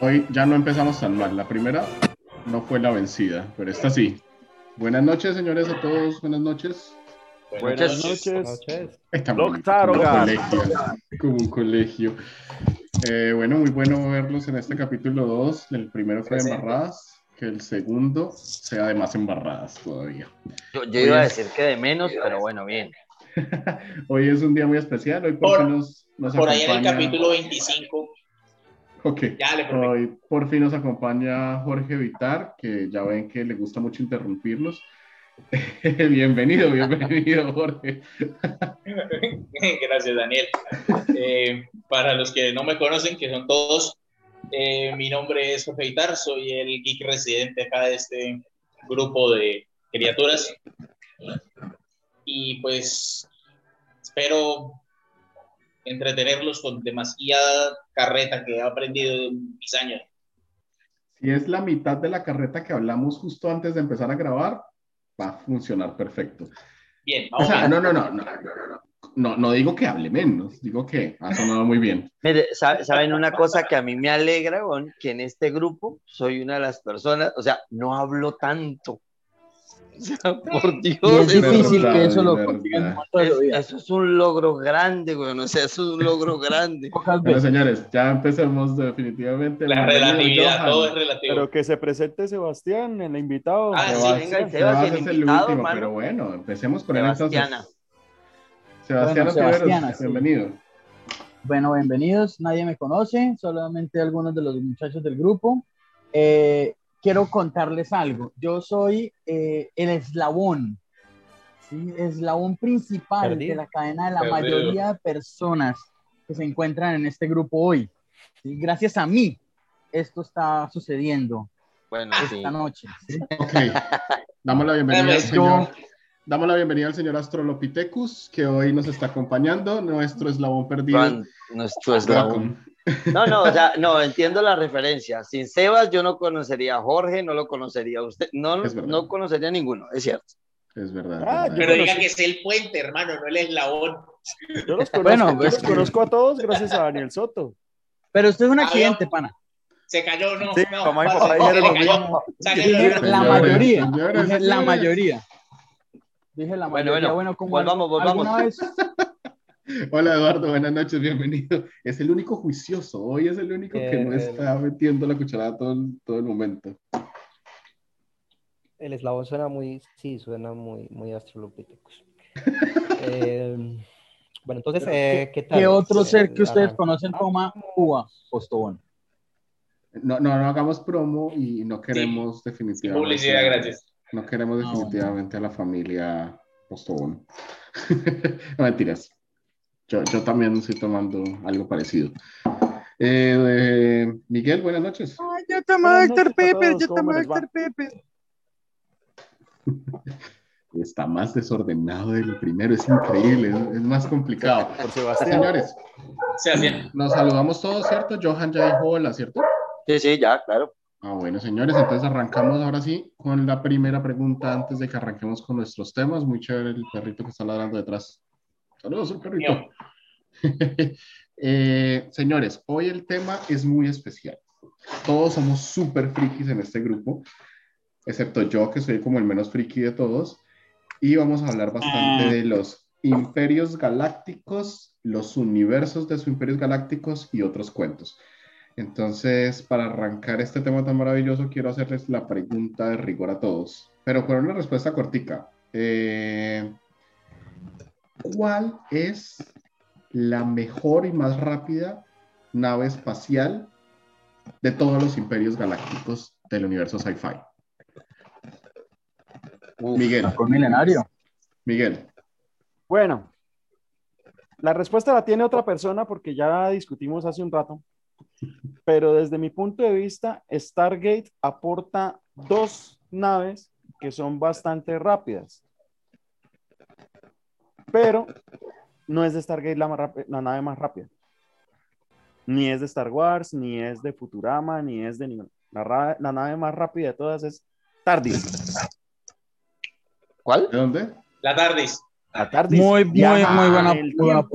Hoy ya no empezamos tan mal. La primera no fue la vencida, pero esta sí. Buenas noches, señores, a todos. Buenas noches. Buenas noches. Estamos Doctor como un colegio. Como un colegio. Eh, bueno, muy bueno verlos en este capítulo 2. El primero fue de embarradas. Que el segundo sea de más embarradas todavía. Yo, yo iba a decir que de menos, pero bueno, bien. Hoy es un día muy especial. Hoy por, Por- fin nos, nos Por ahí en el acompaña- capítulo 25. Ok. Ya le. Hoy por fin nos acompaña Jorge Vitar, que ya ven que le gusta mucho interrumpirnos. bienvenido, bienvenido, Jorge. Gracias, Daniel. Eh, para los que no me conocen, que son todos, eh, mi nombre es Jorge Vitar, soy el geek residente acá de este grupo de criaturas. Y pues espero entretenerlos con demasiada carreta que he aprendido en mis años. Si es la mitad de la carreta que hablamos justo antes de empezar a grabar, va a funcionar perfecto. Bien, O vamos sea, bien. no, no, no, no, no, no, no. No, no digo que hable menos, digo que ha sonado muy bien. Mire, sa- ¿saben una cosa que a mí me alegra, weón? Que en este grupo soy una de las personas, o sea, no hablo tanto. Sea, por Dios. Y es difícil verdad, que eso es lo consigan la Es- eso es un logro grande, weón. O sea, eso es un logro grande. Bueno, señores, ya empecemos definitivamente. La Bienvenido, relatividad, Johan. todo es relativo. Pero que se presente Sebastián, el invitado. Ah, sí, Sebas- venga, el Sebas Sebas, el el invitado, último, pero bueno, empecemos con él Sebastiana. entonces. Sebastián Bueno, sí. bienvenido. Bueno, bienvenidos. Nadie me conoce, solamente algunos de los muchachos del grupo. Eh, quiero contarles algo. Yo soy eh, el eslabón, ¿sí? eslabón principal Perdido. de la cadena de la Perdido. mayoría de personas que se encuentran en este grupo hoy. ¿sí? Gracias a mí, esto está sucediendo Bueno, sí. esta noche. ¿sí? Ok, damos la bienvenida al señor. Damos la bienvenida al señor Astrolopithecus, que hoy nos está acompañando, nuestro eslabón perdido. Juan, nuestro eslabón. No, no, o sea, no, entiendo la referencia. Sin Sebas yo no conocería a Jorge, no lo conocería a usted, no, no conocería a ninguno, es cierto. Es verdad. Ah, es verdad. Pero diga que es el puente, hermano, no el eslabón. Yo los conozco, Bueno, yo pues los conozco a todos gracias a Daniel Soto. Pero usted es un Ah, accidente, no. pana. Se cayó, no. Sí, no, mamá y papá dijeron lo mismo. La mayoría. la mayoría. Dije la Bueno, mayoría. bueno, Bueno, como volvamos, volvamos. alguna vez Hola Eduardo, buenas noches, bienvenido. Es el único juicioso, hoy es el único que no Eh, está metiendo la cucharada todo, el- todo el momento. El eslabón suena muy, sí, suena muy, muy. Eh, bueno, entonces, eh, ¿qué tal? ¿Qué otro ser que Eh, ustedes arranca. conocen toma uva postobón? No, no, no hagamos promo y no queremos definitivamente. Publicidad gratis. No queremos No. definitivamente a la familia Postobón. no mentiras. Yo, yo también estoy tomando algo parecido. Eh, eh, Miguel, buenas noches. Ay, yo noches a todos, ¿cómo les va? Pepe. Está más desordenado del primero, es increíble, es, es más complicado. Por Sebastián. Señores, nos saludamos todos, ¿cierto? Johan ya dijo hola, ¿cierto? Sí, sí, ya, claro. Ah, bueno, señores, entonces arrancamos ahora sí con la primera pregunta antes de que arranquemos con nuestros temas. Muy chévere el perrito que está ladrando detrás. Saludos, el perrito. Eh, señores, hoy el tema es muy especial. Todos somos súper frikis en este grupo, excepto yo, que soy como el menos friki de todos. Y vamos a hablar bastante de los imperios galácticos, los universos de sus imperios galácticos y otros cuentos. Entonces, para arrancar este tema tan maravilloso, quiero hacerles la pregunta de rigor a todos, pero con una respuesta cortica. Eh, ¿Cuál es la mejor y más rápida nave espacial de todos los imperios galácticos del universo sci-fi? Miguel, Con milenario. Miguel. Bueno, la respuesta la tiene otra persona porque ya discutimos hace un rato, pero desde mi punto de vista, Stargate aporta dos naves que son bastante rápidas, pero no es de Stargate la, más la nave más rápida. Ni es de Star Wars, ni es de Futurama, ni es de ninguna. La, nave más rápida de todas es TARDIS. ¿Cuál? ¿De dónde? La TARDIS. La TARDIS Muy, muy, muy buena, buena.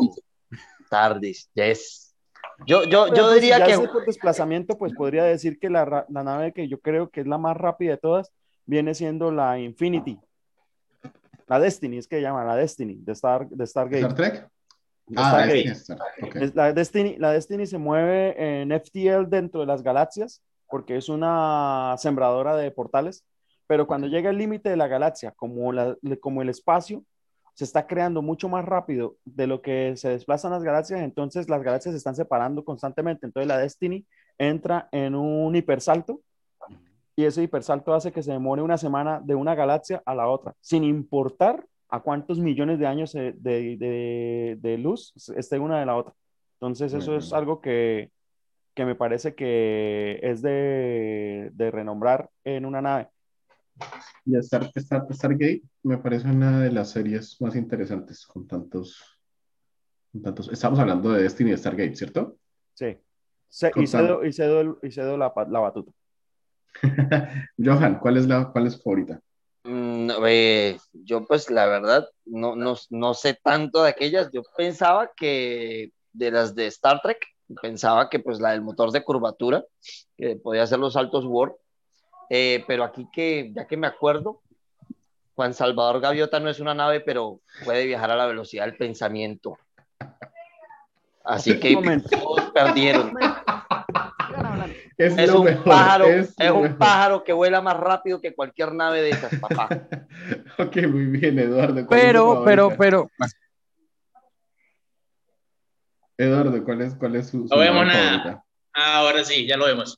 Tardis, yes. Yo, yo, yo ejemplo, diría si que por desplazamiento, pues podría decir que la nave que yo creo que es la más rápida de todas viene siendo la Infinity. La Destiny, es que se llama la Destiny, de, Star, de Stargate. ¿Star Trek? De Ah, Stargate. es Star. ok. Es- La Destiny, la Destiny se mueve en FTL dentro de las galaxias porque es una sembradora de portales, pero cuando llega el límite de la galaxia, como, la- como el espacio se está creando mucho más rápido de lo que se desplazan las galaxias, entonces las galaxias se están separando constantemente. Entonces la Destiny entra en un hipersalto y ese hipersalto hace que se demore una semana de una galaxia a la otra, sin importar a cuántos millones de años de, de- de- de luz esté una de la otra. Entonces eso es algo que, que me parece que es de, de renombrar en una nave. Y Star, Star- Stargate me parece una de las series más interesantes con tantos, con tantos. Estamos hablando de Destiny y Stargate, ¿cierto? Sí. Se- y, cedo, y, cedo, y cedo la, la batuta. Johan, ¿cuál es la cuál es tu favorita? Mm, eh, yo pues la verdad no, no, no sé tanto de aquellas. Yo pensaba que de las de Star Trek, pensaba que pues la del motor de curvatura, que podía hacer los saltos Warp, Eh, pero aquí que, ya que me acuerdo, Juan Salvador Gaviota no es una nave, pero puede viajar a la velocidad del pensamiento. Así que todos perdieron. Es, un mejor, pájaro, es un mejor. pájaro que vuela más rápido que cualquier nave de esas, papá. Ok, muy bien, Eduardo. ¿cuál es tu Pero, pero, pero, Eduardo, ¿cuál es, cuál es su, su No vemos nave nada. favorita? Ah, ahora sí, ya lo vemos.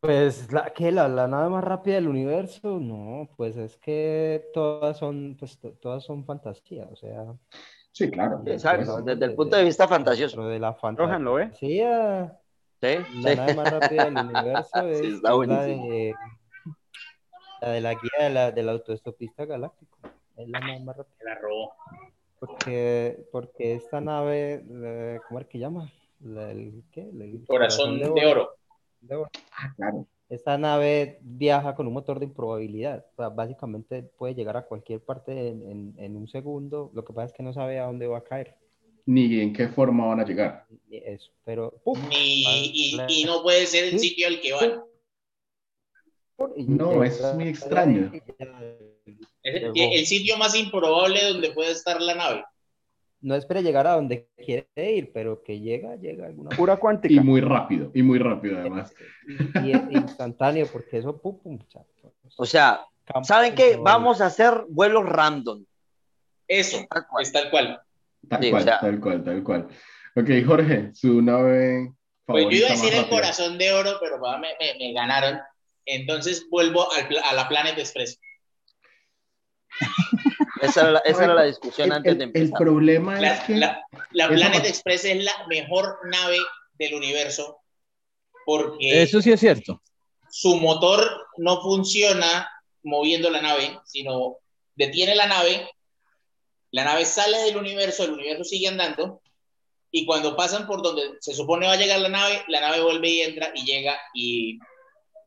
Pues, ¿la, ¿qué? La, la nave más rápida del universo? No, pues es que todas son, pues, to- todas son fantasía, o sea, Sí, claro. Exacto, pues, desde el punto de vista fantasioso. de la Johan, ¿lo ve? La Sí. nave más rápida del universo es, Sí, está es la de la de la guía de la, del autoestopista galáctico. Es la nave más rápida. La robó. Porque, porque esta nave, ¿cómo es que llama? La- el, ¿qué? El Corazón de oro. de oro. Ah, claro. Esta nave viaja con un motor de improbabilidad. O sea, básicamente puede llegar a cualquier parte en, en- en un segundo. Lo que pasa es que no sabe a dónde va a caer. Ni en qué forma van a llegar. Eso. Pero ¡pum! Ni, y, y no puede ser el Sí. sitio al que van. Y No, eso es muy extraño. Es el, el sitio más improbable donde puede estar la nave. No espera llegar a donde quiere ir, pero que llega, llega alguna Pura Y cuántica. muy rápido, y muy rápido además. Y, y es instantáneo, porque eso, pum, pum, chato. O sea, ¿saben qué? Vamos a hacer vuelos random. Eso, Tal cual. es tal cual. Tal Sí, o cual, sea- tal cual, tal cual. Ok, Jorge, su nave Pues favorita yo iba a decir el corazón de oro, pero pues, me, me- me ganaron. Entonces vuelvo al a la Planet Express. Esa era la, esa era la discusión El, antes el- de el empezar. problema es La, que la- la Planet Express es la mejor nave del universo porque eso sí es cierto. su motor no funciona moviendo la nave, sino detiene la nave, la nave sale del universo, el universo sigue andando, y cuando pasan por donde se supone va a llegar la nave, la nave vuelve y entra y llega y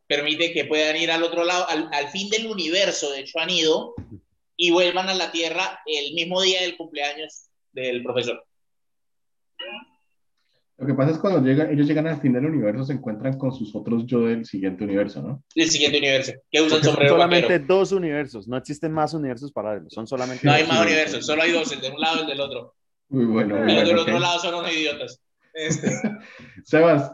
permite que puedan ir al otro lado, al, fin del universo, de hecho han ido, y vuelvan a la Tierra el mismo día del cumpleaños del profesor. Lo que pasa es cuando llega, ellos llegan al fin del universo, se encuentran con sus otros yo del siguiente universo, ¿no? El siguiente universo, que usan Porque son sombrero solamente vaquero. dos universos, no existen más universos paralelos, son solamente No hay más universos. universos, solo hay dos, el de un lado y el del otro. Muy bueno, Y los del bueno. otro lado son unos idiotas. Este, Sebas,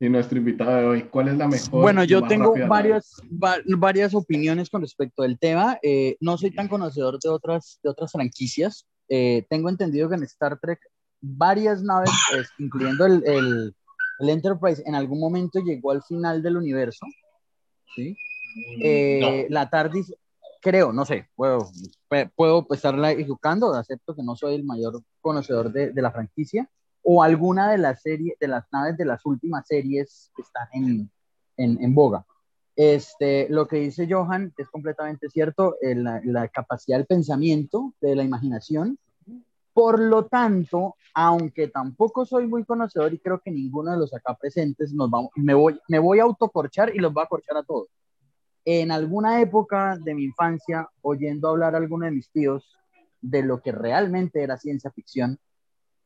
y nuestro invitado de hoy, ¿cuál es la mejor? Bueno, yo tengo varias, va- varias opiniones con respecto al tema. Eh, no soy tan conocedor de otras, de otras franquicias. Eh, tengo entendido que en Star Trek varias naves, eh, incluyendo el, el- el Enterprise, en algún momento llegó al final del universo. ¿sí? Eh, La TARDIS, creo, no sé, puedo, puedo estarla equivocando, acepto que no soy el mayor conocedor de, de la franquicia, o alguna de las series, de las naves de las últimas series que están en, en, en boga. Este, lo que dice Johan es completamente cierto, eh, la, la capacidad del pensamiento, de la imaginación. Por lo tanto, aunque tampoco soy muy conocedor y creo que ninguno de los acá presentes nos vamos, me voy, me voy a autocorchar y los voy a corchar a todos. En alguna época de mi infancia, oyendo hablar a alguno de mis tíos de lo que realmente era ciencia ficción,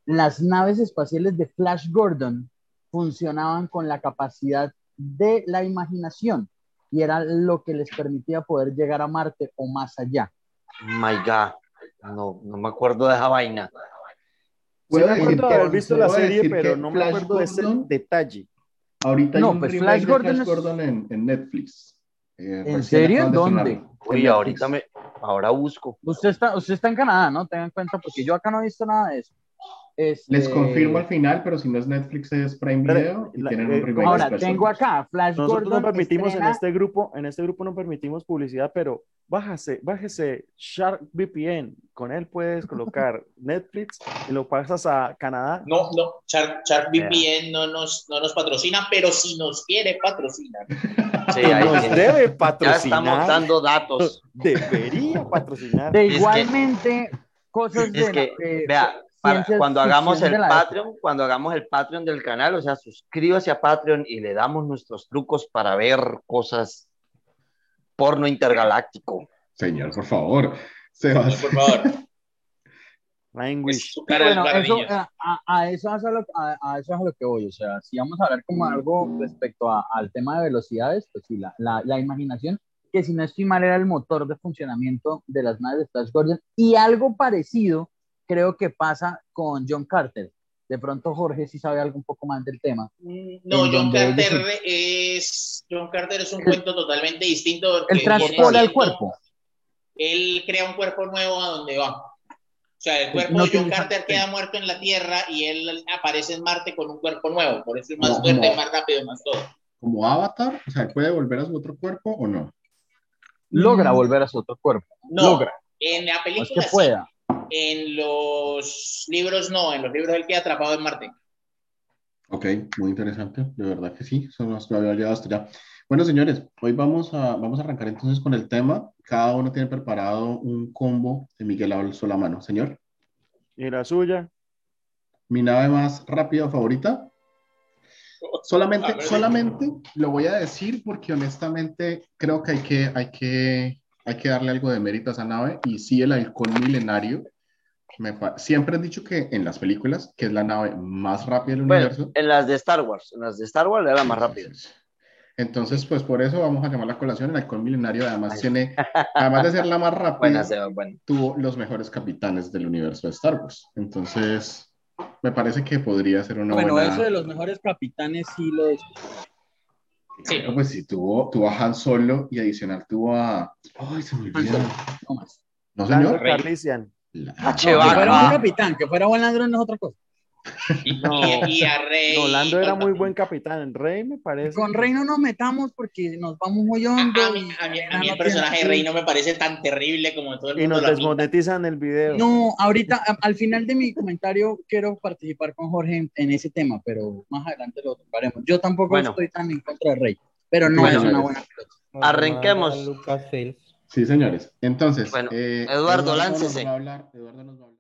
las naves espaciales de Flash Gordon funcionaban con la capacidad de la imaginación y era lo que les permitía poder llegar a Marte o más allá. My God. No, no me acuerdo de esa vaina. Sí Puedo me acuerdo haber visto la serie, pero no me Flash acuerdo de ese Gordon- detalle. Ahorita hay No, un pues remake Flash de Gordon Flash es- Gordon en, en Netflix. Eh, ¿En serio? ¿Dónde? Netflix. ahorita me. Ahora busco. Usted está, usted está en Canadá, ¿no? Tengan en cuenta, porque yo acá no he visto nada de eso. Este, Les confirmo al final, pero si no es Netflix, es Prime Pero, Video y la- tienen eh, un remake Ahora, de tengo acá Flash Nosotros Gordon. no permitimos en estrena- este grupo, en este grupo no permitimos publicidad, pero bájase, bájese Shark VPN. Con él puedes colocar Netflix y lo pasas a Canadá. No, no, Shark, Shark VPN no nos, no nos patrocina, pero si nos quiere patrocinar. Sí, ahí Nos debe Ya patrocinar. estamos dando datos. Debería patrocinar. De Es que- igualmente, cosas Es de la- que, de vea, para- cuando hagamos el la época. Patreon, cuando hagamos el Patreon del canal, o sea, suscríbase a Patreon y le damos nuestros trucos para ver cosas porno intergaláctico. Señor, por favor. Por Sebas. favor. Language. Es Bueno, eso, a, a- a eso es a, lo, a, a eso es a lo que voy. O sea, si vamos a hablar como algo respecto a- al tema de velocidades, pues sí, la, la, la imaginación, que si no estoy mal era el motor de funcionamiento de las naves de Flash Gordon. Y algo parecido creo que pasa con John Carter. De pronto Jorge sí sabe algo un poco más del tema. No, en John Carter es John Carter es un El- cuento totalmente distinto. Él viene el cuerpo. Él crea un cuerpo nuevo a donde va. O sea, el cuerpo No de John Carter queda muerto en la Tierra y él aparece en Marte con un cuerpo nuevo. Por eso es más No, fuerte, no. más rápido, más todo. Como Avatar, o sea, ¿puede volver a su otro cuerpo o no? Logra volver a su otro cuerpo. No, Logra. en la No es película que pueda. En los libros no, en los libros él queda atrapado en Marte. Ok, muy interesante, de verdad que sí, eso nos lo había llegado hasta allá. Bueno, señores, hoy vamos a, vamos a arrancar entonces con el tema. Cada uno tiene preparado un combo de Miguel Alonso la mano. Señor, ¿Y la suya? mi nave más rápida favorita. Solamente, solamente lo voy a decir porque honestamente creo que hay que, hay que, hay que darle algo de mérito a esa nave. Y sí, el halcón milenario. Me siempre han dicho que en las películas que es la nave más rápida del Bueno, universo. en las de Star Wars, en las de Star Wars era la más rápida. Entonces, pues por eso vamos a llamar la colación. El halcón milenario además tiene, además de ser la más rápida, tuvo los mejores capitanes del universo de Star Wars. Entonces, me parece que podría ser una Bueno, buena... eso de los mejores capitanes sí lo Sí. Claro, pues sí, tuvo, tuvo a Han Solo y adicional tuvo a... Ay, se me olvidó. No. No, Lando señor. La- Ah, No, que fuera un capitán, que fuera buen ladrón no es otra cosa. Y, No. y- y a Rey. No, Lando era muy buen capitán. Rey me parece. Con Rey no nos metamos porque nos vamos muy A, hondo. a mí, a mí- a mí el personaje de Rey no me parece tan terrible como todo el Y mundo nos lo pinta. desmonetizan el video. No, ahorita, a- al final de mi comentario, quiero participar con Jorge en, en ese tema, pero más adelante lo tocaremos. Yo tampoco Bueno. estoy tan en contra de Rey, pero no Bueno, es una buena pelota. Arranquemos. Lucasfilm. Sí, señores. Entonces, Bueno, eh, Eduardo, nos láncese. va a hablar- Eduardo nos va a hablar.